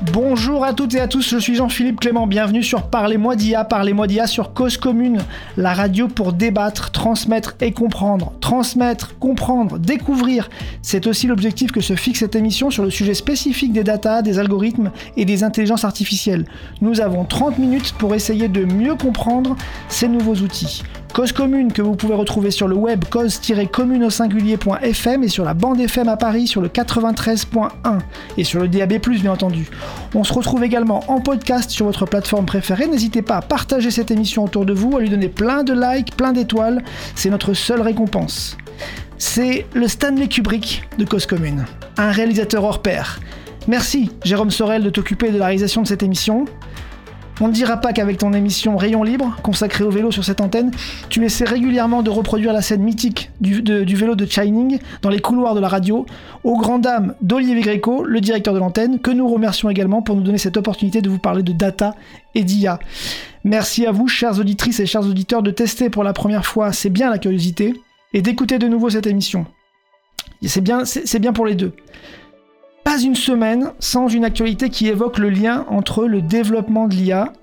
Bonjour à toutes et à tous, je suis Jean-Philippe Clément, bienvenue sur Parlez-moi d'IA, Parlez-moi d'IA sur Cause Commune, la radio pour débattre, transmettre et comprendre. Transmettre, comprendre, découvrir, c'est aussi l'objectif que se fixe cette émission sur le sujet spécifique des data, des algorithmes et des intelligences artificielles. Nous avons 30 minutes pour essayer de mieux comprendre ces nouveaux outils. Cause commune que vous pouvez retrouver sur le web cause-commune au singulier.fm et sur la bande FM à Paris sur le 93.1 et sur le DAB+, bien entendu. On se retrouve également en podcast sur votre plateforme préférée. N'hésitez pas à partager cette émission autour de vous, à lui donner plein de likes, plein d'étoiles. C'est notre seule récompense. C'est le Stanley Kubrick de Cause Commune, un réalisateur hors pair. Merci Jérôme Sorel de t'occuper de la réalisation de cette émission. On ne dira pas qu'avec ton émission Rayon Libre, consacrée au vélo sur cette antenne, tu essaies régulièrement de reproduire la scène mythique du, vélo de Shining dans les couloirs de la radio, aux grandes dames d'Olivier Gréco, le directeur de l'antenne, que nous remercions également pour nous donner cette opportunité de vous parler de data et d'IA. Merci à vous, chères auditrices et chers auditeurs, de tester pour la première fois, c'est bien la curiosité, et d'écouter de nouveau cette émission. C'est bien, c'est bien pour les deux pas une semaine sans une actualité qui évoque le lien entre le développement de l'IA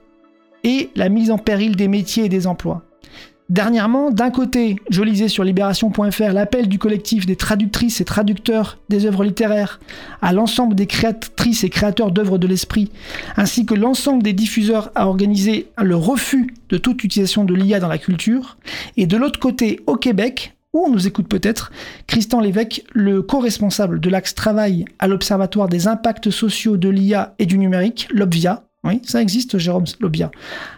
et la mise en péril des métiers et des emplois. Dernièrement, d'un côté, je lisais sur libération.fr l'appel du collectif des traductrices et traducteurs des œuvres littéraires à l'ensemble des créatrices et créateurs d'œuvres de l'esprit, ainsi que l'ensemble des diffuseurs à organiser le refus de toute utilisation de l'IA dans la culture. Et de l'autre côté, au Québec, ou on nous écoute peut-être, Christian Lévesque, le co-responsable de l'axe travail à l'Observatoire des impacts sociaux de l'IA et du numérique, l'OBVIA. Oui, ça existe, Jérôme Lobia.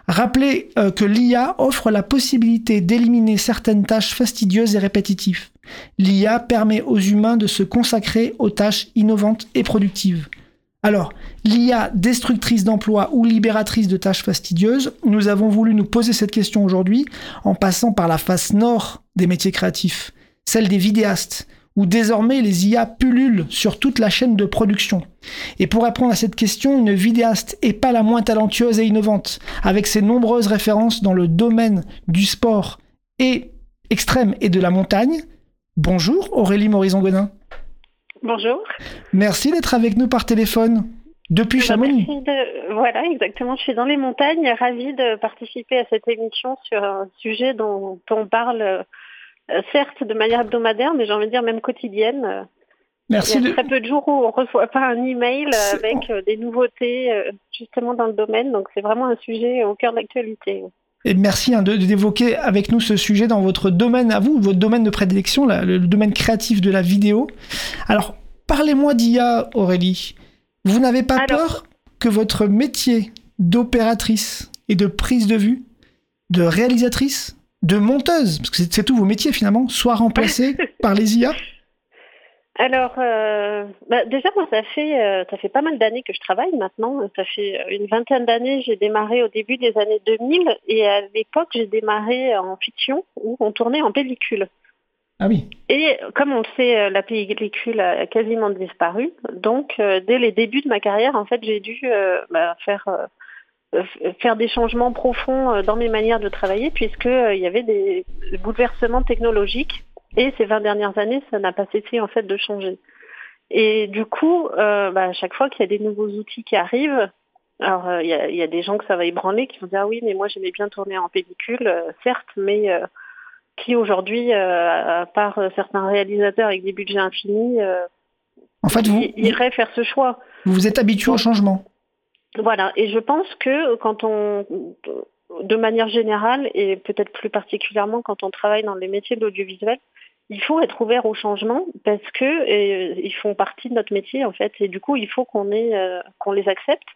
Rappelez euh, que l'IA offre la possibilité d'éliminer certaines tâches fastidieuses et répétitives. L'IA permet aux humains de se consacrer aux tâches innovantes et productives. Alors, l'IA destructrice d'emplois ou libératrice de tâches fastidieuses, nous avons voulu nous poser cette question aujourd'hui en passant par la face nord des métiers créatifs, celle des vidéastes, où désormais les IA pullulent sur toute la chaîne de production. Et pour répondre à cette question, une vidéaste est pas la moins talentueuse et innovante, avec ses nombreuses références dans le domaine du sport et extrême et de la montagne. Bonjour Aurélie Morison-Gonin. Bonjour. Merci d'être avec nous par téléphone depuis eh ben, Chamonix. Voilà, exactement. Je suis dans les montagnes, ravie de participer à cette émission sur un sujet dont on parle euh, certes de manière hebdomadaire, mais j'ai envie de dire même quotidienne. Merci. Il y a très peu de jours où on ne reçoit pas un email avec euh, des nouveautés euh, justement dans le domaine, donc c'est vraiment un sujet au cœur de l'actualité. Et merci hein, d'évoquer avec nous ce sujet dans votre domaine à vous, votre domaine de prédilection, le, domaine créatif de la vidéo. Alors, parlez-moi d'IA, Aurélie. Vous n'avez pas peur que votre métier d'opératrice et de prise de vue, de réalisatrice, de monteuse, parce que c'est tout vos métiers finalement, soit remplacé par les IA alors, euh, bah, déjà, moi, ça fait, euh, ça fait pas mal d'années que je travaille maintenant. Ça fait une vingtaine d'années. J'ai démarré au début des années 2000 et à l'époque, j'ai démarré en fiction où on tournait en pellicule. Ah oui. Et comme on le sait, euh, la pellicule a quasiment disparu. Donc, dès les débuts de ma carrière, en fait, j'ai dû bah, faire faire des changements profonds dans mes manières de travailler puisqu'il y avait des bouleversements technologiques et ces 20 dernières années, ça n'a pas cessé en fait de changer. Et du coup, euh, bah, à chaque fois qu'il y a des nouveaux outils qui arrivent, alors euh, il y, a, des gens que ça va ébranler qui vont dire ah oui, mais moi j'aimais bien tourner en pellicule, euh, certes, mais qui aujourd'hui, à part certains réalisateurs avec des budgets infinis, en fait, vous, iraient faire ce choix. Vous vous êtes habitué au changement. Voilà, et je pense que quand on, de manière générale, et peut-être plus particulièrement quand on travaille dans les métiers de l'audiovisuel, il faut être ouvert au changement parce que euh, ils font partie de notre métier en fait et du coup il faut qu'on euh, qu'on les accepte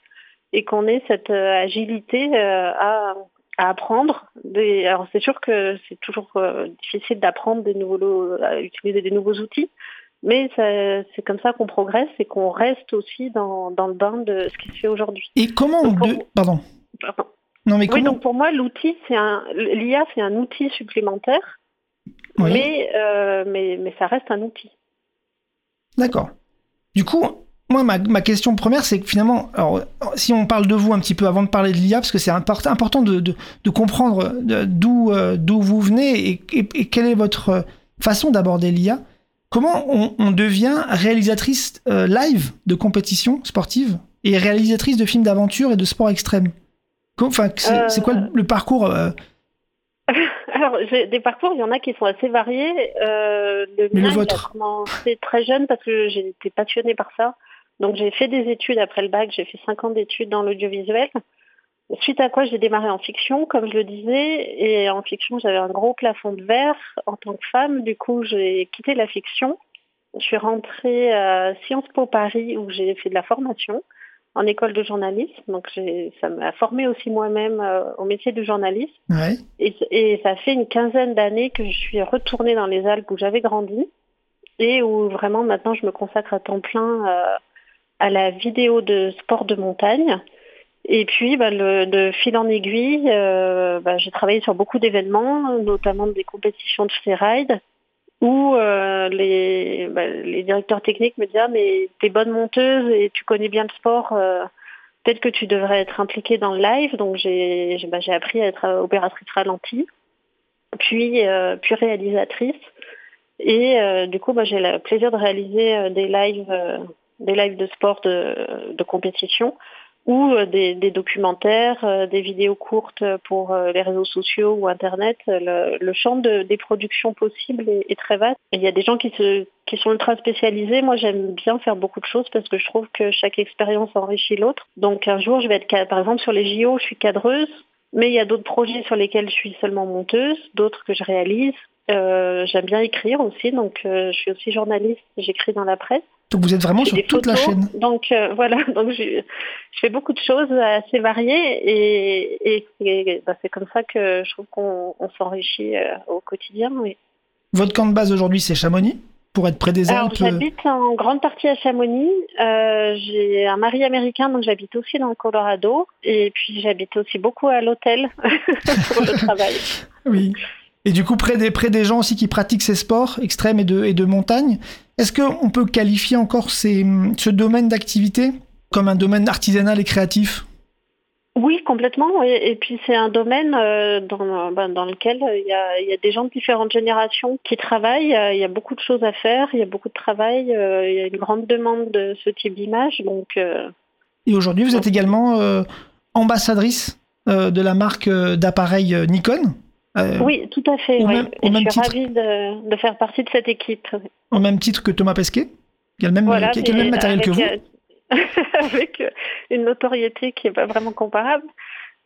et qu'on ait cette euh, agilité à, à, apprendre. Des, alors c'est sûr que c'est toujours difficile d'apprendre des nouveaux à utiliser des nouveaux outils, mais c'est comme ça qu'on progresse et qu'on reste aussi dans, dans, le bain de ce qui se fait aujourd'hui. Et comment on... Pardon. Non mais comment... Oui, donc pour moi l'outil c'est un l'IA c'est un outil supplémentaire Oui. Mais, euh, mais, mais ça reste un outil. D'accord. Du coup, moi, ma, ma question première, c'est que finalement, alors, si on parle de vous un petit peu avant de parler de l'IA, parce que c'est import- important de, de, de comprendre d'où euh, vous venez et, et- et quelle est votre euh, façon d'aborder l'IA, comment on, on devient réalisatrice euh, live de compétition sportive et réalisatrice de films d'aventure et de sport extrême Enfin, c'est quoi le, le parcours euh, Alors, des parcours, il y en a qui sont assez variés. Euh, le Mais le mien, a vôtre commencé très jeune parce que j'étais passionnée par ça. Donc, j'ai fait des études après le bac. J'ai fait cinq ans d'études dans l'audiovisuel. Suite à quoi j'ai démarré en fiction, comme je le disais. Et en fiction, j'avais un gros plafond de verre en tant que femme. Du coup, j'ai quitté la fiction. Je suis rentrée à Sciences Po Paris où j'ai fait de la formation en école de journalisme. Donc, ça m'a formée aussi moi-même euh, au métier de journaliste. ouais. Et, et ça fait une quinzaine d'années que je suis retournée dans les Alpes où j'avais grandi et où vraiment maintenant je me consacre à temps plein euh, à la vidéo de sport de montagne. Et puis, bah, le, de fil en aiguille, euh, bah, j'ai travaillé sur beaucoup d'événements, notamment des compétitions de freeride, où euh, les, bah, les directeurs techniques me disaient ah, mais t'es bonne monteuse et tu connais bien le sport, euh, peut-être que tu devrais être impliquée dans le live. Donc j'ai bah, appris à être euh, opératrice ralenti, puis puis réalisatrice. Et du coup, bah, j'ai le plaisir de réaliser des lives, des lives de sport de compétition ou euh, des, des documentaires, euh, des vidéos courtes pour euh, les réseaux sociaux ou Internet. Le, le champ de- des productions possibles est, est très vaste. Il y a des gens qui, se, qui sont ultra spécialisés. Moi, j'aime bien faire beaucoup de choses parce que je trouve que chaque expérience enrichit l'autre. Donc un jour, je vais être, par exemple, sur les JO, je suis cadreuse. Mais il y a d'autres projets sur lesquels je suis seulement monteuse, d'autres que je réalise. Euh, J'aime bien écrire aussi, donc euh, je suis aussi journaliste, j'écris dans la presse. Donc vous êtes vraiment sur toute la chaîne. Donc euh, voilà, donc je, je fais beaucoup de choses assez variées et, et, et, bah, c'est comme ça que je trouve qu'on on s'enrichit euh, au quotidien. Oui. Votre camp de base aujourd'hui, c'est Chamonix, pour être près des Alpes. j'habite en grande partie à Chamonix. Euh, j'ai un mari américain, donc j'habite aussi dans le Colorado. Et puis j'habite aussi beaucoup à l'hôtel pour le travail. Oui. Et du coup, près des, près des gens aussi qui pratiquent ces sports extrêmes et de, et de montagne, est-ce qu'on peut qualifier encore ces, ce domaine d'activité comme un domaine artisanal et créatif? Oui, complètement. Et, et puis c'est un domaine euh, dans, ben, dans lequel euh, il y, a, il y a des gens de différentes générations qui travaillent. Euh, Il y a beaucoup de choses à faire, il y a beaucoup de travail, euh, il y a une grande demande de ce type d'image. Donc euh, Et aujourd'hui, vous êtes également ambassadrice de la marque d'appareils Nikon. Euh, oui, tout à fait. oui. même- Et je suis titre. ravie de, de faire partie de cette équipe. Au même titre que Thomas Pesquet, qui a le même, Voilà, qui a- qui a le même matériel que vous. avec, euh, avec euh, une notoriété qui n'est pas vraiment comparable.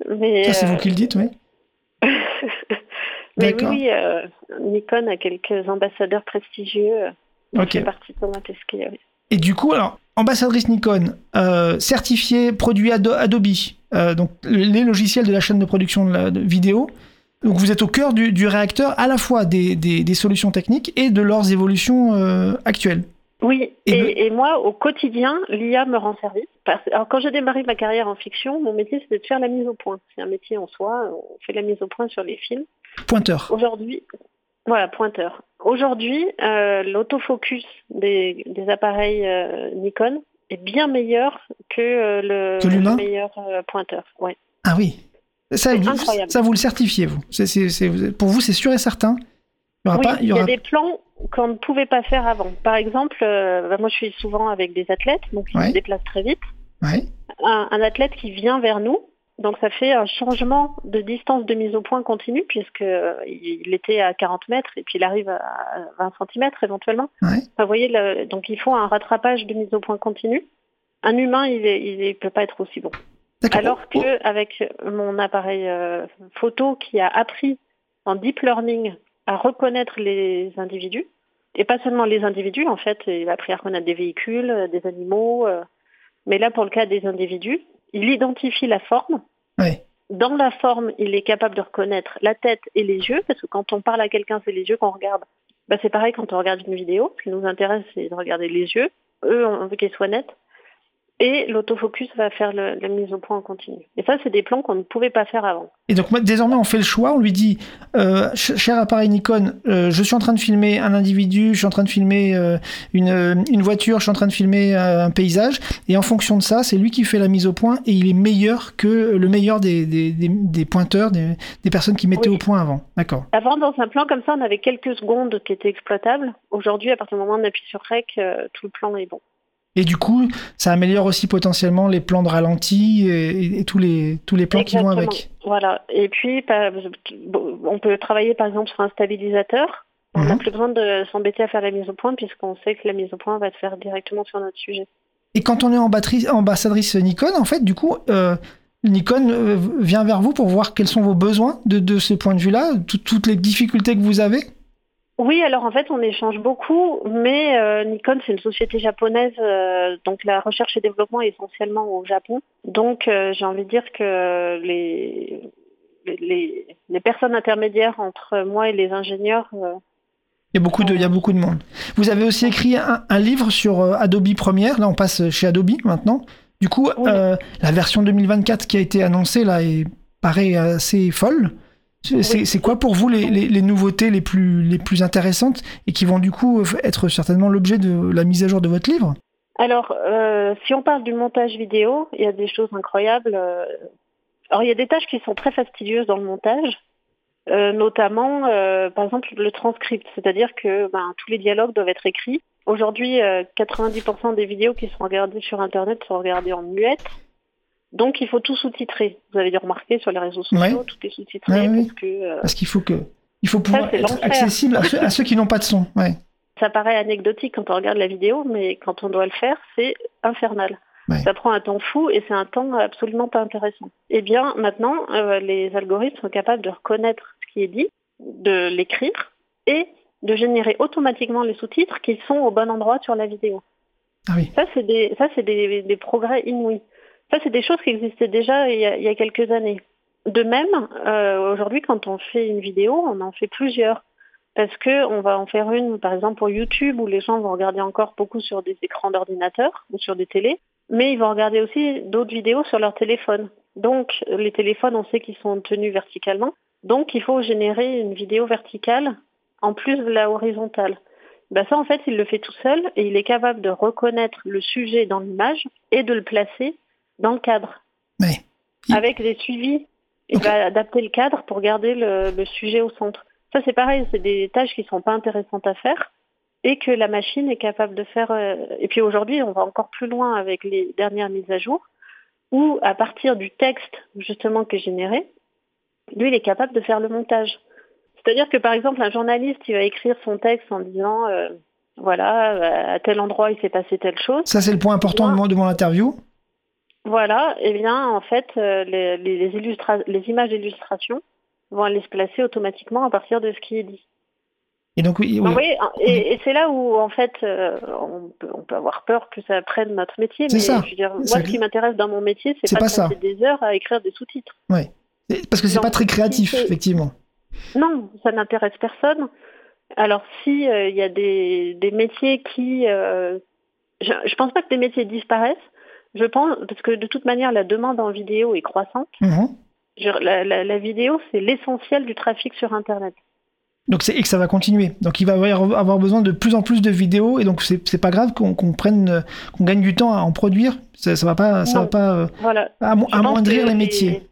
Mais, Ça, c'est euh, vous qui le dites, oui. mais oui, euh, Nikon a quelques ambassadeurs prestigieux. Ok. fait partie de Thomas Pesquet. oui. Et du coup, alors, ambassadrice Nikon, euh, certifié produit Ado- Adobe, euh, donc les logiciels de la chaîne de production de, la, de vidéo. Donc vous êtes au cœur du, du réacteur à la fois des, des- des solutions techniques et de leurs évolutions euh, actuelles. Oui, Et et, le- et moi, au quotidien, l'IA me rend service. Alors, quand j'ai démarré ma carrière en fiction, mon métier, c'était de faire la mise au point. C'est un métier en soi, on fait la mise au point sur les films. Pointeur. Aujourd'hui, voilà, pointeur. Aujourd'hui, euh, l'autofocus des, des appareils euh, Nikon est bien meilleur que euh, le, Que l'humain le meilleur pointeur. Ouais. Ah oui. Ça, vous, incroyable. ça, vous le certifiez, vous. Pour vous, c'est sûr et certain. Il y aura Oui, pas, il y y aura... a des plans qu'on ne pouvait pas faire avant. Par exemple, euh, bah, moi je suis souvent avec des athlètes, donc ils Ouais. se déplacent très vite. Ouais. un, un athlète qui vient vers nous. Donc ça fait un changement de distance de mise au point continue puisque euh, il était à 40 mètres et puis il arrive à 20 cm éventuellement. Ouais. Enfin, vous voyez, le- donc il faut un rattrapage de mise au point continue. Un humain, il ne peut pas être aussi bon. Alors Oh, que avec mon appareil euh, photo qui a appris en deep learning à reconnaître les individus, et pas seulement les individus, en fait, il a appris à reconnaître des véhicules, euh, des animaux, euh, mais là, pour le cas des individus, il identifie la forme. Ouais. Dans la forme, il est capable de reconnaître la tête et les yeux, parce que quand on parle à quelqu'un, c'est les yeux qu'on regarde. Bah, c'est pareil quand on regarde une vidéo. Ce qui nous intéresse, c'est de regarder les yeux. Eux, on veut qu'ils soient nets. Et l'autofocus va faire le- la mise au point en continu. Et ça, c'est des plans qu'on ne pouvait pas faire avant. Et donc désormais, on fait le choix, on lui dit, euh, ch- cher appareil Nikon, euh, je suis en train de filmer un individu, je suis en train de filmer euh, une, une voiture, je suis en train de filmer un paysage, et en fonction de ça, c'est lui qui fait la mise au point, et il est meilleur que le meilleur des, des, des, des pointeurs, des, personnes qui mettaient Oui. au point avant. D'accord. Avant, dans un plan comme ça, on avait quelques secondes qui étaient exploitables. Aujourd'hui, à partir du moment où on appuie sur REC, tout le plan est bon. Et du coup, ça améliore aussi potentiellement les plans de ralenti et, tous, les, tous les plans qui vont avec. Voilà. Et puis, on peut travailler par exemple sur un stabilisateur. On n'a Mhm. plus besoin de s'embêter à faire la mise au point puisqu'on sait que la mise au point va se faire directement sur notre sujet. Et quand on est ambassadrice, ambassadrice Nikon, en fait, du coup, euh, Nikon euh, vient vers vous pour voir quels sont vos besoins de, de ce point de vue-là, tout- toutes les difficultés que vous avez? Oui, alors en fait, on échange beaucoup, mais euh, Nikon, c'est une société japonaise, euh, donc la recherche et développement est essentiellement au Japon. Donc, euh, j'ai envie de dire que les, les- les, personnes intermédiaires entre moi et les ingénieurs, Il y a beaucoup de, il y a beaucoup de monde. Vous avez aussi écrit un, un livre sur Adobe Premiere. Là, on passe chez Adobe maintenant. Du coup, Oui. la version 2024 qui a été annoncée là est paraît assez folle. C'est quoi pour vous les, les- les nouveautés les plus, les plus intéressantes et qui vont du coup être certainement l'objet de la mise à jour de votre livre? Alors, euh, si on parle du montage vidéo, il y a des choses incroyables. euh. Alors, il y a des tâches qui sont très fastidieuses dans le montage, euh, notamment, euh, par exemple, le transcript, c'est-à-dire que ben, tous les dialogues doivent être écrits. Aujourd'hui, euh, 90% des vidéos qui sont regardées sur Internet sont regardées en muette. Donc, il faut tout sous-titrer. Vous avez dû remarquer sur les réseaux sociaux, Ouais. tout est sous-titré Ouais, oui. parce que euh, Parce qu'il faut que il faut pouvoir être accessible à ceux, à ceux qui n'ont pas de son. Ouais. Ça paraît anecdotique quand on regarde la vidéo, mais quand on doit le faire, c'est infernal. Ouais. Ça prend un temps fou et c'est un temps absolument pas intéressant. Eh bien, maintenant, euh, les algorithmes sont capables de reconnaître ce qui est dit, de l'écrire et de générer automatiquement les sous-titres qui sont au bon endroit sur la vidéo. Ah oui. Ça, c'est des, ça, c'est des, des progrès inouïs. Ça, c'est des choses qui existaient déjà il y a, quelques années. De même, euh, aujourd'hui, quand on fait une vidéo, on en fait plusieurs. Parce que on va en faire une, par exemple, pour YouTube, où les gens vont regarder encore beaucoup sur des écrans d'ordinateur ou sur des télés, mais ils vont regarder aussi d'autres vidéos sur leur téléphone. Donc, les téléphones, on sait qu'ils sont tenus verticalement. Donc, il faut générer une vidéo verticale en plus de la horizontale. Ben ça, en fait, il le fait tout seul et il est capable de reconnaître le sujet dans l'image et de le placer dans le cadre. Avec des suivis. Il va adapter le cadre pour garder le, le sujet au centre. Ça, c'est pareil, c'est des tâches qui sont pas intéressantes à faire et que la machine est capable de faire. euh, Et puis aujourd'hui, on va encore plus loin avec les dernières mises à jour, où à partir du texte justement qui est généré, lui, il est capable de faire le montage. C'est-à-dire que par exemple, un journaliste, il va écrire son texte en disant, euh, voilà, euh, à tel endroit, il s'est passé telle chose. ça, c'est le point important mon, de mon interview. Voilà, et bien en fait, euh, les, les, les illustra- les images d'illustration vont aller se placer automatiquement à partir de ce qui est dit. Et donc, oui, oui. et, et c'est là où en fait, euh, on, peut, on peut avoir peur que ça prenne notre métier. C'est Mais ça. je veux dire, moi, ce qui m'intéresse dans mon métier, C'est pas, pas de passer des heures à écrire des sous-titres. Et- Parce que c'est pas très créatif, si effectivement. Non, ça n'intéresse personne. Alors si euh, il y a des, des métiers qui, euh, je, je pense pas que des métiers disparaissent. Je pense parce que de toute manière, la demande en vidéo est croissante. Mhm. Je- la, la- la vidéo, c'est l'essentiel du trafic sur Internet. Donc c'est et que ça va continuer. Donc il va y avoir besoin de plus en plus de vidéos et donc c'est pas grave qu'on prenne qu'on gagne du temps à en produire. Ça, ça va pas ça Non. va pas euh, Voilà. amoindrir les métiers.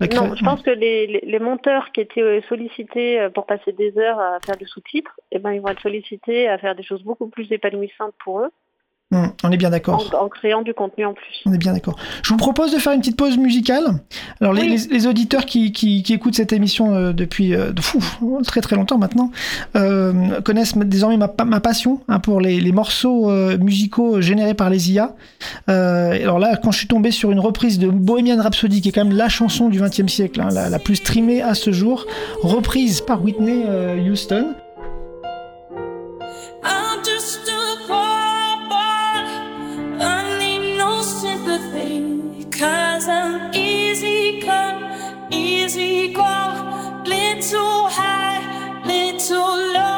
Non, je pense que les, les, les monteurs qui étaient euh, sollicités euh, pour passer des heures à faire du sous-titres, eh ben, ils vont être sollicités à faire des choses beaucoup plus épanouissantes pour eux, On est bien en, d'accord. en créant du contenu en plus. On est bien d'accord. Je vous propose de faire une petite pause musicale. Alors les, Oui. les- les auditeurs qui, qui, qui écoutent cette émission euh, depuis euh, de fou, très très longtemps maintenant euh, connaissent désormais ma, ma passion hein, pour les, les morceaux euh, musicaux générés par les IA. Alors là, quand je suis tombé sur une reprise de Bohemian Rhapsody, qui est quand même la chanson du XXe siècle, hein, la, la plus streamée à ce jour, reprise par Whitney Houston. too high, lean too low.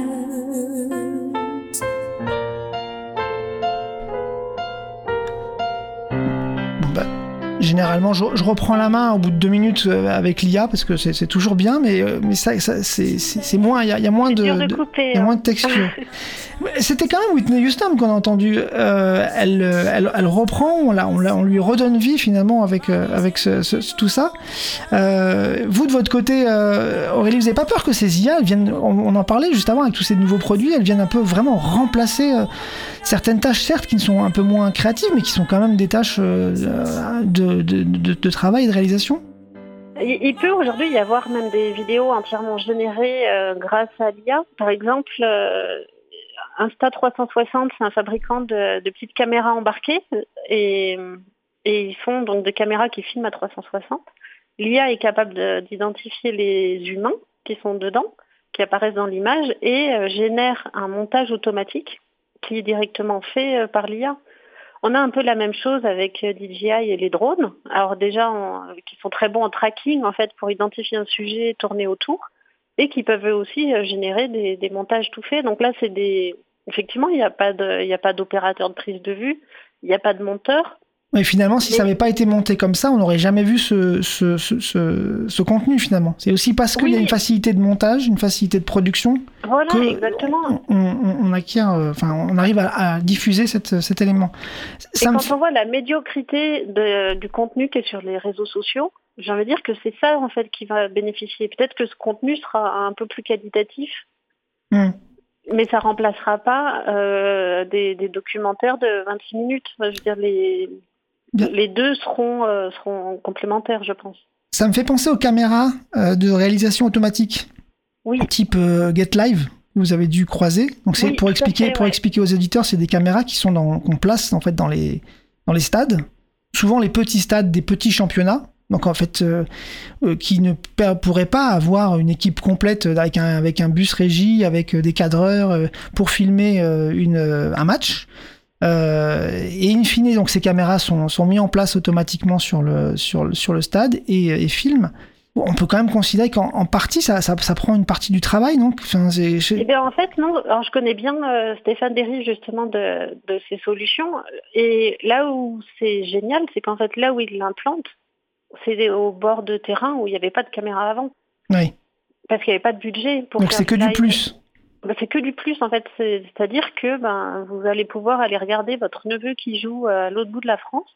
généralement, je, je reprends la main au bout de deux minutes euh, avec l'IA parce que c'est toujours bien, mais, euh, mais ça, ça- c'est moins, il y a, il y a moins de, dur de de- couper, il y a hein. moins de texture. C'était quand même Whitney Houston qu'on a entendu. Euh, elle, elle, elle reprend, on, la, on, la- on lui redonne vie finalement avec, avec ce- ce- tout ça. Euh, vous de votre côté, Aurélie, vous n'avez pas peur que ces IA, elles viennent, on, on en parlait juste avant avec tous ces nouveaux produits, elles viennent un peu vraiment remplacer certaines tâches, certes, qui sont un peu moins créatives, mais qui sont quand même des tâches euh, de, travail et de réalisation Il, peut aujourd'hui y avoir même des vidéos entièrement générées euh, grâce à l'IA. Par exemple, euh, Insta360, c'est un fabricant de, petites caméras embarquées et, ils font donc des caméras qui filment à 360. L'IA est capable de- d'identifier les humains qui sont dedans, qui apparaissent dans l'image et génère un montage automatique qui est directement fait euh, par l'IA. On a un peu la même chose avec euh, DJI et les drones. Alors déjà, euh, qui sont très bons en tracking en fait pour identifier un sujet tourné autour, et qui peuvent aussi générer des, des montages tout faits. Donc là, c'est des effectivement, il n'y a pas de, il n'y a pas d'opérateur de prise de vue, il n'y a pas de monteur. Mais finalement, si Mais- ça n'avait pas été monté comme ça, on n'aurait jamais vu ce, ce, ce, ce- ce contenu finalement. C'est aussi parce qu'il y a une facilité de montage, une facilité de production, Voilà, que exactement. on, on- on acquiert, euh, enfin, on arrive à, à diffuser cette, cet élément. Et Ça quand on voit la médiocrité de- du contenu qui est sur les réseaux sociaux, j'ai envie de dire que c'est ça en fait qui va bénéficier. Peut-être que ce contenu sera un peu plus qualitatif, Hmm. mais ça remplacera pas euh, des, des documentaires de 26 minutes. Enfin, je veux dire, les, Bien. les deux seront, euh, seront complémentaires, je pense. Ça me fait penser aux caméras euh, de réalisation automatique, Oui, type euh, Get Live. que Vous avez dû croiser. Donc c'est Oui, pour expliquer, fait, pour ouais. expliquer aux éditeurs, c'est des caméras qui sont dans, qu'on place en fait dans les dans les stades. Souvent les petits stades des petits championnats. Donc en fait, qui ne pourraient pas avoir une équipe complète avec un avec un bus régie, avec des cadreurs pour filmer une un match. Euh, et in fine, donc ces caméras sont, sont mises en place automatiquement sur le, sur le, sur le stade et, et filment. On peut quand même considérer qu'en en partie, ça, ça, ça prend une partie du travail. Enfin, je- Eh bien, en fait, non. Alors, je connais bien euh, Stéphane Derry, justement, de, de ces solutions. Et là où c'est génial, c'est qu'en fait, là où il l'implante, c'est au bord de terrain où il n'y avait pas de caméra avant. oui. Parce qu'il n'y avait pas de budget pour Donc c'est que du plus. Ben, c'est que du plus, en fait. C'est- C'est-à-dire que ben, vous allez pouvoir aller regarder votre neveu qui joue à l'autre bout de la France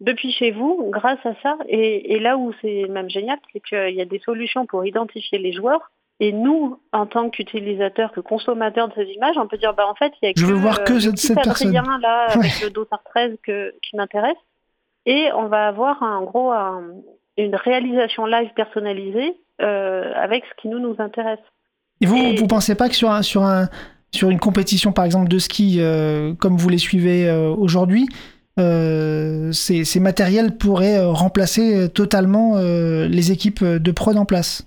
depuis chez vous grâce à ça. Et, et là où c'est même génial, c'est qu'il y a des solutions pour identifier les joueurs. Et nous, en tant qu'utilisateurs, que consommateurs de ces images, on peut dire, bah, en fait, il y a Je que, veux voir que cette- cette personne. Là, Ouais. avec le dossard 13 que, qui m'intéresse. Et on va avoir, en gros, un- une réalisation live personnalisée euh, avec ce qui nous, nous intéresse. Et vous, Et- vous pensez pas que sur, un, sur, un, sur une compétition, par exemple, de ski, euh, comme vous les suivez euh, aujourd'hui, euh, ces, ces matériels pourraient remplacer totalement les équipes de prod en place?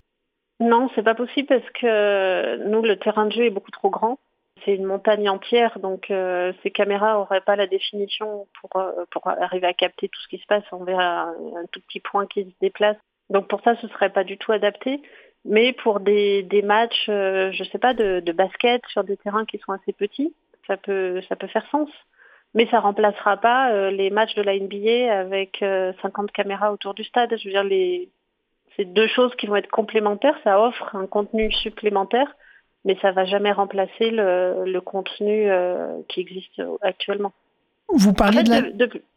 Non, c'est pas possible parce que nous, le terrain de jeu est beaucoup trop grand. C'est une montagne entière, donc ces caméras n'auraient pas la définition pour, pour arriver à capter tout ce qui se passe. On verra un, un tout petit point qui se déplace. Donc pour ça, ce serait pas du tout adapté. Mais pour des, matchs, euh, je sais pas, de, basket sur des terrains qui sont assez petits, ça peut, ça peut faire sens. Mais ça remplacera pas euh, les matchs de la NBA avec euh, 50 caméras autour du stade. Je veux dire, les, c'est deux choses qui vont être complémentaires. Ça offre un contenu supplémentaire, mais ça va jamais remplacer le, le contenu euh, qui existe actuellement. Vous En fait, de la...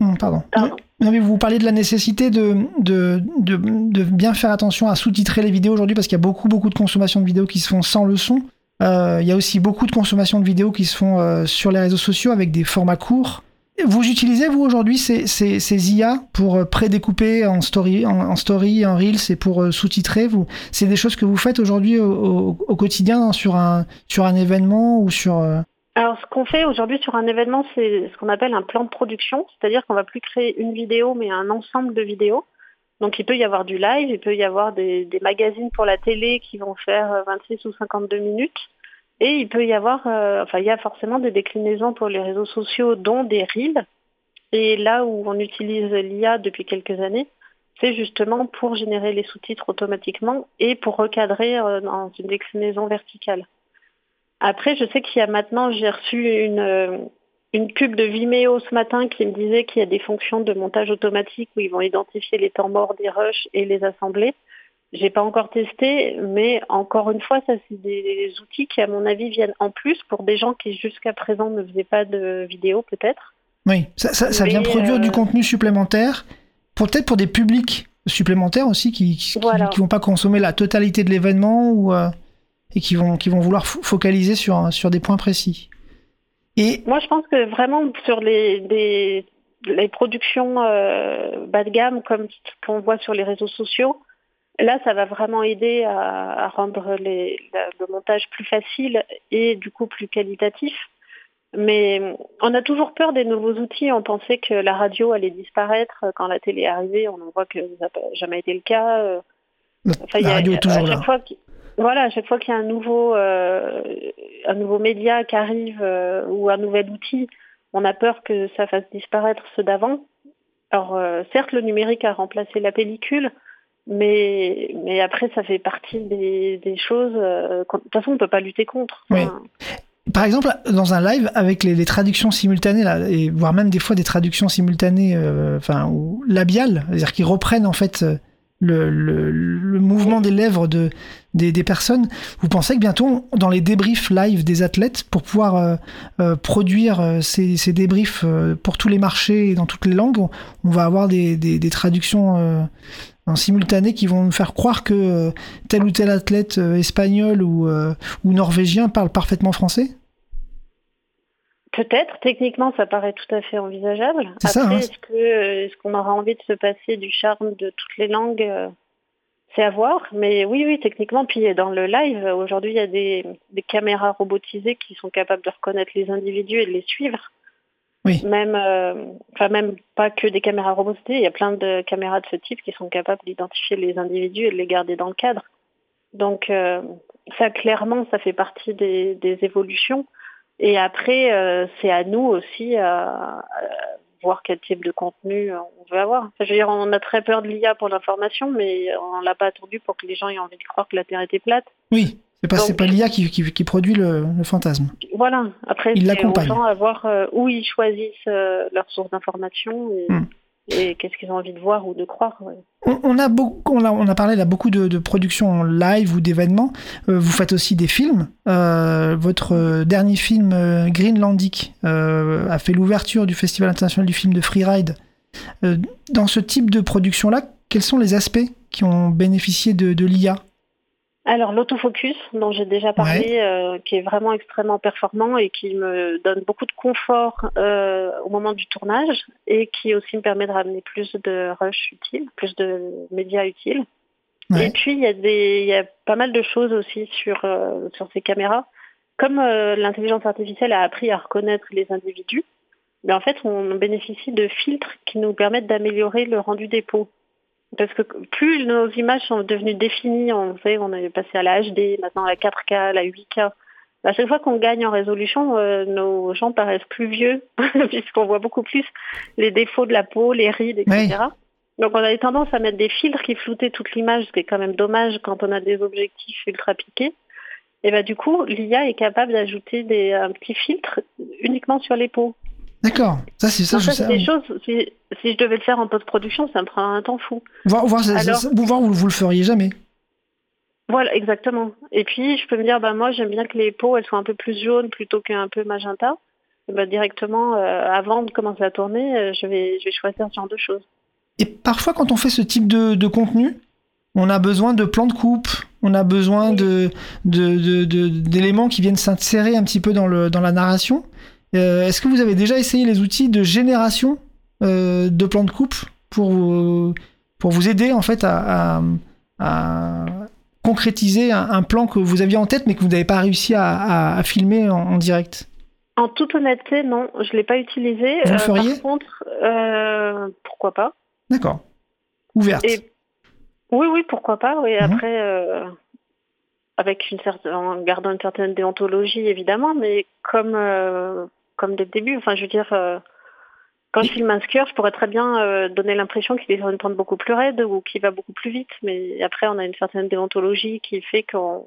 Hum, Pardon. Pardon. Non, mais vous parlez de la nécessité de, de, de, de bien faire attention à sous-titrer les vidéos aujourd'hui parce qu'il y a beaucoup, beaucoup de consommation de vidéos qui se font sans le son. Euh, Il y a aussi beaucoup de consommation de vidéos qui se font euh, sur les réseaux sociaux avec des formats courts. Vous utilisez, vous, aujourd'hui, ces, ces, ces IA pour euh, prédécouper en story, en, en story, en Reels et pour euh, sous-titrer? Vous, C'est des choses que vous faites aujourd'hui au, au- au quotidien sur un, sur un événement ou sur... euh, Alors, ce qu'on fait aujourd'hui sur un événement, c'est ce qu'on appelle un plan de production, c'est-à-dire qu'on va plus créer une vidéo, mais un ensemble de vidéos. Donc, il peut y avoir du live, il peut y avoir des, magazines pour la télé qui vont faire euh, 26 ou 52 minutes, et il peut y avoir, euh, enfin, il y a forcément des déclinaisons pour les réseaux sociaux, dont des reels. Et là où on utilise l'IA depuis quelques années, c'est justement pour générer les sous-titres automatiquement et pour recadrer euh, dans une déclinaison verticale. Après, je sais qu'il y a maintenant, j'ai reçu une, euh, une pub de Vimeo ce matin qui me disait qu'il y a des fonctions de montage automatique où ils vont identifier les temps morts des rushs et les assembler. J'ai pas encore testé, mais encore une fois, ça c'est des outils qui, à mon avis, viennent en plus pour des gens qui jusqu'à présent ne faisaient pas de vidéo, peut-être. Oui, ça, ça, ça vient produire euh, du contenu supplémentaire, peut-être pour des publics supplémentaires aussi qui qui, qui- Voilà. qui vont pas consommer la totalité de l'événement ou euh, et qui vont qui vont vouloir fo- focaliser sur sur des points précis. Et Moi, je pense que vraiment sur les, des- les productions euh, bas de gamme comme ce qu'on voit sur les réseaux sociaux, là, ça va vraiment aider à, à rendre les, la- le montage plus facile et du coup plus qualitatif. Mais on a toujours peur des nouveaux outils. On pensait que la radio allait disparaître quand la télé est arrivée. On en voit que ça n'a jamais été le cas. Euh, Enfin, la a- radio est à toujours chaque là. fois voilà, à chaque fois qu'il y a un nouveau, euh, un nouveau média qui arrive euh, ou un nouvel outil, on a peur que ça fasse disparaître ceux d'avant. Alors, euh, certes, le numérique a remplacé la pellicule, mais, mais après, ça fait partie des, des choses. qu'on- de toute façon, on ne peut pas lutter contre. Oui. Enfin, Par exemple, dans un live avec les, les traductions simultanées, là, et voire même des fois des traductions simultanées, enfin ou labiales, c'est-à-dire qui reprennent en fait le, le, mouvement des lèvres de, des, des personnes. Vous pensez que bientôt, dans les débriefs live des athlètes, pour pouvoir euh, euh, produire euh, ces, ces débriefs pour tous les marchés et dans toutes les langues, on, va avoir des, des, des traductions en qui vont nous faire croire que tel ou tel athlète espagnol ou, ou norvégien parle parfaitement français? Peut-être, techniquement, ça paraît tout à fait envisageable. Ça, Après, hein. est-ce que euh, est-ce qu'on aura envie de se passer du charme de toutes les langues euh, C'est à voir. Mais oui, oui, techniquement. Puis dans le live, aujourd'hui, il y a des, des caméras robotisées qui sont capables de reconnaître les individus et de les suivre. Oui. Même, euh, enfin même pas que des caméras robotisées. Il y a plein de caméras de ce type qui sont capables d'identifier les individus et de les garder dans le cadre. Donc euh, ça, clairement, ça fait partie des, des évolutions. Et après, euh, c'est à nous aussi à, à voir quel type de contenu euh, on veut avoir. Enfin, je veux dire, on a très peur de l'IA pour l'information, mais on l'a pas attendu pour que les gens aient envie de croire que la Terre était plate. Oui, c'est pas, Donc- pas l'IA qui, qui, qui produit le, le fantasme. Voilà. Après, Il c'est gens à voir euh, où ils choisissent euh, leur source d'information et, Hmm. Et qu'est-ce qu'ils ont envie de voir ou de croire. On, a beaucoup, on a, parlé là beaucoup de, de productions live ou d'événements. Euh, vous faites aussi des films. Euh, votre euh, dernier film, Greenlandic, a fait l'ouverture du Festival international du film de Freeride. Dans ce type de production-là, quels sont les aspects qui ont bénéficié de l'IA Alors l'autofocus dont j'ai déjà parlé, euh, qui est vraiment extrêmement performant et qui me donne beaucoup de confort euh, au moment du tournage et qui aussi me permet de ramener plus de rush utiles, plus de médias utiles. Ouais. Et puis il y a des, il y a pas mal de choses aussi sur euh, sur ces caméras. Comme l'intelligence artificielle a appris à reconnaître les individus, mais en fait on bénéficie de filtres qui nous permettent d'améliorer le rendu des peaux. Parce que plus nos images sont devenues définies, on sait, on est passé à la HD, maintenant à la 4K, à la 8K. À chaque fois qu'on gagne en résolution, euh, nos gens paraissent plus vieux, puisqu'on voit beaucoup plus les défauts de la peau, les rides, etc. Donc on avait tendance à mettre des filtres qui floutaient toute l'image, ce qui est quand même dommage quand on a des objectifs ultra piqués. Et ben du coup, l'IA est capable d'ajouter des un petit filtre uniquement sur les peaux. D'accord. Ça, c'est ça. Je c'est sais. des choses. Si, si je devais le faire en post-production, ça me prend un temps fou. Voir, voir, Alors- ça- voir, vous, vous le feriez jamais. Voilà, exactement. Et puis, je peux me dire, bah, moi, j'aime bien que les peaux, elles soient un peu plus jaunes plutôt qu'un peu magenta. Et bah, directement, euh, avant de commencer à tourner, euh, je vais, je vais choisir ce genre de choses. Et parfois, quand on fait ce type de, de contenu, on a besoin de plans de coupe, on a besoin de, de- de- de- d'éléments qui viennent s'insérer un petit peu dans, le, dans la narration. Euh, est-ce que vous avez déjà essayé les outils de génération euh, de plans de coupe pour vous, pour vous aider en fait à, à- à concrétiser un, un plan que vous aviez en tête mais que vous n'avez pas réussi à, filmer en, en direct? En toute honnêteté, non, je l'ai pas utilisé. Vous le Euh, feriez? Par contre, pourquoi pas D'accord. Ouverte. Et oui, oui, pourquoi pas. Oui, Mhm. après, avec une certaine, en gardant une certaine déontologie évidemment, mais comme euh, comme dès le début. Enfin, je veux dire, euh, quand skieur, je pourrais très bien euh, donner l'impression qu'il est sur une pente beaucoup plus raide ou qu'il va beaucoup plus vite. Mais après, on a une certaine déontologie qui fait qu'on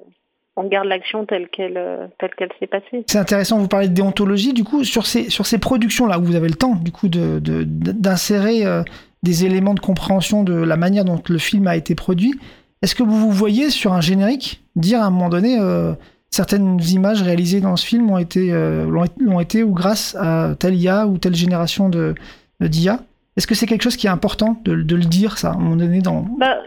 on garde l'action telle qu'elle euh, telle qu'elle s'est passée. C'est intéressant, vous parlez de déontologie, du coup, sur ces, sur ces productions-là, où vous avez le temps, du coup, d'insérer euh, des éléments de compréhension de la manière dont le film a été produit, est-ce que vous vous voyez sur un générique dire à un moment donné, certaines images réalisées dans ce film ont été, euh, l'ont été ou grâce à telle IA ou telle génération de d'IA Est-ce que c'est quelque chose qui est important de, de le dire, ça, à un moment donné dans... Bah,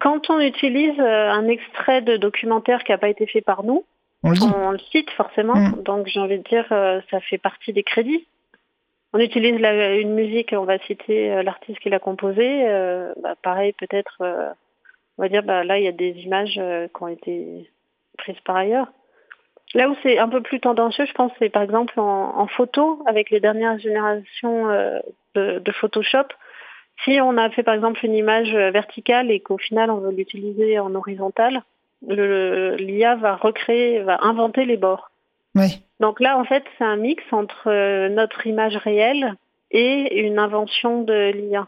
quand on utilise euh, un extrait de documentaire qui n'a pas été fait par nous, On le dit on le cite forcément. Mm. Donc j'ai envie de dire, euh, ça fait partie des crédits. On utilise la- une musique, on va citer l'artiste qui l'a composée. euh, bah, pareil, peut-être, euh, on va dire, bah, là il y a des images euh, qui ont été prises par ailleurs. Là où c'est un peu plus tendancieux, je pense, c'est par exemple en, en photo, avec les dernières générations euh, de, de Photoshop. Si on a fait par exemple une image verticale et qu'au final on veut l'utiliser en horizontal, le- l'IA va recréer, va inventer les bords. Oui. Donc là, en fait, c'est un mix entre euh, notre image réelle et une invention de l'IA.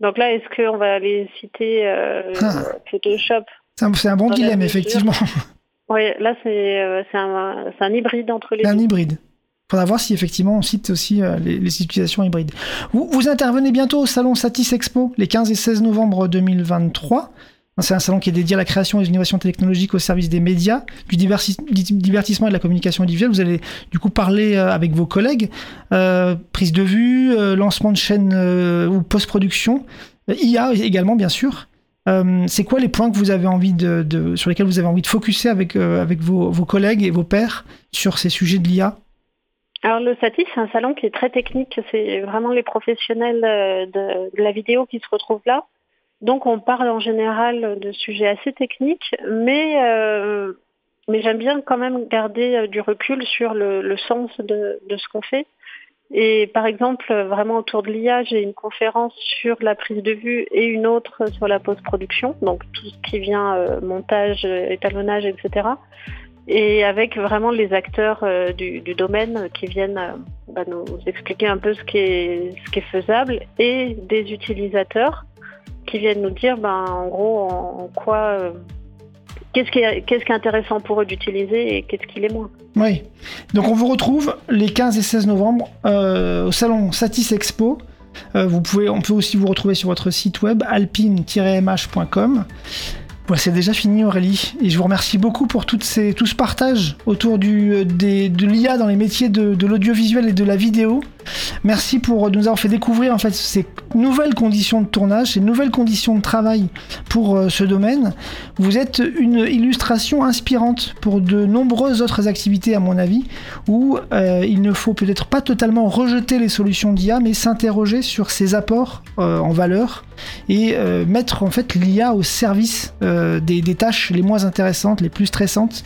Donc là, est-ce qu'on va aller citer euh, Ah. Photoshop? C'est un, un bon dilemme, effectivement. Oui, là, c'est euh, c'est un, hybride entre les C'est un deux. hybride. Faudra voir si effectivement on cite aussi euh, les, les utilisations hybrides. Vous, vous intervenez bientôt au salon Satis Expo les 15 et 16 novembre 2023. C'est un salon qui est dédié à la création et aux innovations technologiques au service des médias, du divertissement et de la communication individuelle. Vous allez du coup parler euh, avec vos collègues, euh, prise de vue, lancement de chaîne ou post-production, IA également bien sûr. Euh, c'est quoi les points que vous avez envie de, sur lesquels vous avez envie de focuser avec, euh, avec vos, vos collègues et vos pairs sur ces sujets de l'IA Alors le SATI, c'est un salon qui est très technique. C'est vraiment les professionnels euh, de, la vidéo qui se retrouvent là. Donc on parle en général de sujets assez techniques, mais mais j'aime bien quand même garder du recul sur le, sens de ce qu'on fait. Et par exemple, vraiment autour de l'IA, j'ai une conférence sur la prise de vue et une autre sur la post-production, donc tout ce qui vient euh, montage, étalonnage, etc et avec vraiment les acteurs euh, du, domaine qui viennent euh, bah, nous expliquer un peu ce qui est, ce qui est faisable et des utilisateurs qui viennent nous dire ben, en gros en, quoi qu'est-ce qui, est, intéressant pour eux d'utiliser et qu'est-ce qui l'est moins. Oui. Donc on vous retrouve les 15 et 16 novembre euh, au salon Satis Expo. Euh, vous pouvez, on peut aussi vous retrouver sur votre site web alpine-mh.com. C'est déjà fini Aurélie, et je vous remercie beaucoup pour toutes ces, tout ce partage autour du, euh, de l'IA dans les métiers de l'audiovisuel et de la vidéo. Merci pour nous avoir fait découvrir en fait ces nouvelles conditions de tournage, ces nouvelles conditions de travail pour euh, ce domaine. Vous êtes une illustration inspirante pour de nombreuses autres activités à mon avis, où euh, il ne faut peut-être pas totalement rejeter les solutions d'IA, mais s'interroger sur ses apports euh, en valeur et euh, mettre en fait l'IA au service euh, des, tâches les moins intéressantes, les plus stressantes,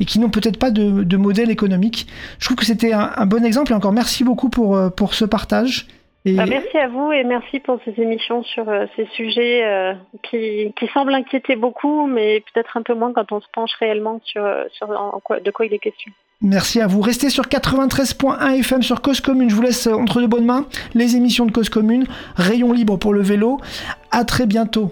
et qui n'ont peut-être pas de, modèle économique. Je trouve que c'était un, un bon exemple, et encore merci beaucoup pour, euh, pour ce partage. Et Bah, merci à vous et merci pour ces émissions sur euh, ces sujets euh, qui, qui semblent inquiéter beaucoup, mais peut-être un peu moins quand on se penche réellement sur, euh, sur en quoi, de quoi il est question. Merci à vous. Restez sur 93.1 FM sur Cause Commune. Je vous laisse entre de bonnes mains les émissions de Cause Commune. Rayon libre pour le vélo. À très bientôt.